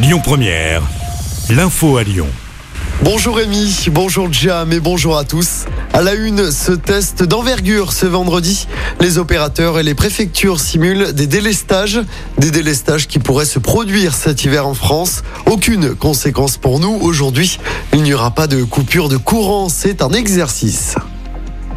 Lyon Première, l'info à Lyon. Bonjour Rémi, bonjour Jam et bonjour à tous. À la une, ce test d'envergure ce vendredi. Les opérateurs et les préfectures simulent des délestages, des délestages qui pourraient se produire cet hiver en France. Aucune conséquence pour nous aujourd'hui. Il n'y aura pas de coupure de courant, c'est un exercice.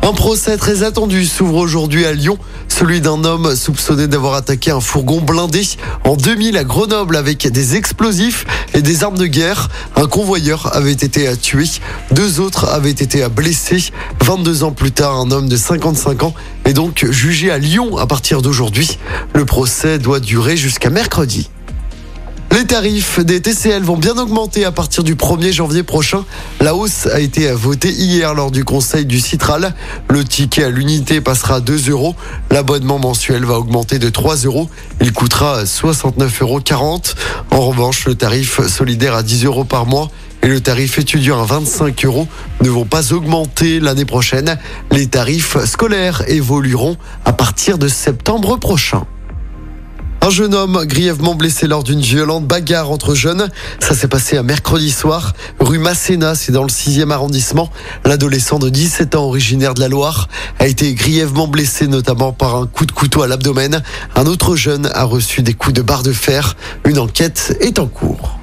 Un procès très attendu s'ouvre aujourd'hui à Lyon, celui d'un homme soupçonné d'avoir attaqué un fourgon blindé en 2000 à Grenoble avec des explosifs et des armes de guerre. Un convoyeur avait été tué, deux autres avaient été blessés. 22 ans plus tard, un homme de 55 ans est donc jugé à Lyon à partir d'aujourd'hui. Le procès doit durer jusqu'à mercredi. Les tarifs des TCL vont bien augmenter à partir du 1er janvier prochain. La hausse a été votée hier lors du conseil du Citral. Le ticket à l'unité passera à 2 euros. L'abonnement mensuel va augmenter de 3 euros. Il coûtera 69,40 euros. En revanche, le tarif solidaire à 10 euros par mois et le tarif étudiant à 25 euros ne vont pas augmenter l'année prochaine. Les tarifs scolaires évolueront à partir de septembre prochain. Un jeune homme grièvement blessé lors d'une violente bagarre entre jeunes. Ça s'est passé un mercredi soir, rue Masséna, c'est dans le 6e arrondissement. L'adolescent de 17 ans, originaire de la Loire, a été grièvement blessé notamment par un coup de couteau à l'abdomen. Un autre jeune a reçu des coups de barre de fer. Une enquête est en cours.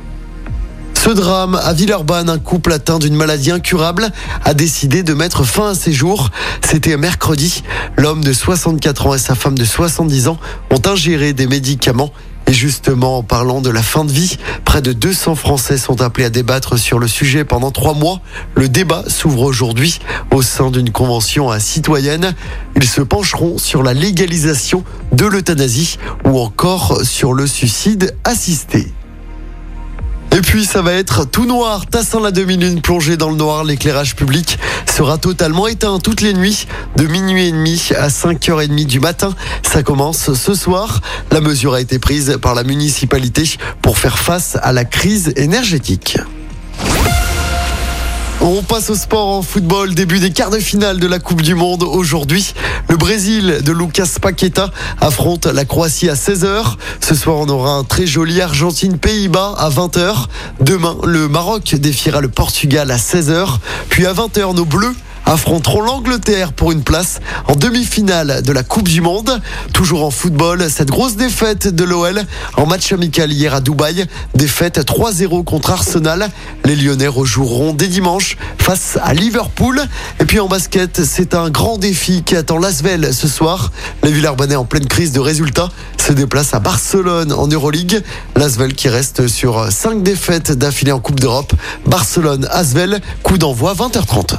Ce drame à Villeurbanne, un couple atteint d'une maladie incurable a décidé de mettre fin à ses jours. C'était mercredi. L'homme de 64 ans et sa femme de 70 ans ont ingéré des médicaments. Et justement, en parlant de la fin de vie, près de 200 Français sont appelés à débattre sur le sujet pendant trois mois. Le débat s'ouvre aujourd'hui au sein d'une convention citoyenne. Ils se pencheront sur la légalisation de l'euthanasie ou encore sur le suicide assisté. Et puis ça va être tout noir, tassant la demi-lune plongée dans le noir, l'éclairage public sera totalement éteint toutes les nuits de minuit et demi à 5h30 du matin. Ça commence ce soir. La mesure a été prise par la municipalité pour faire face à la crise énergétique. On passe au sport en football. Début des quarts de finale de la Coupe du Monde aujourd'hui. Le Brésil de Lucas Paqueta affronte la Croatie à 16h. Ce soir, on aura un très joli Argentine-Pays-Bas à 20h. Demain, le Maroc défiera le Portugal à 16h. Puis à 20h, nos Bleus affronteront l'Angleterre pour une place en demi-finale de la Coupe du Monde. Toujours en football, cette grosse défaite de l'OL en match amical hier à Dubaï. Défaite 3-0 contre Arsenal. Les Lyonnais rejoueront dès dimanche face à Liverpool. Et puis en basket, c'est un grand défi qui attend Lasvel ce soir. Les Villers-Banais en pleine crise de résultats se déplacent à Barcelone en Euroleague. Lasvel qui reste sur 5 défaites d'affilée en Coupe d'Europe. Barcelone-Asvel, coup d'envoi 20h30.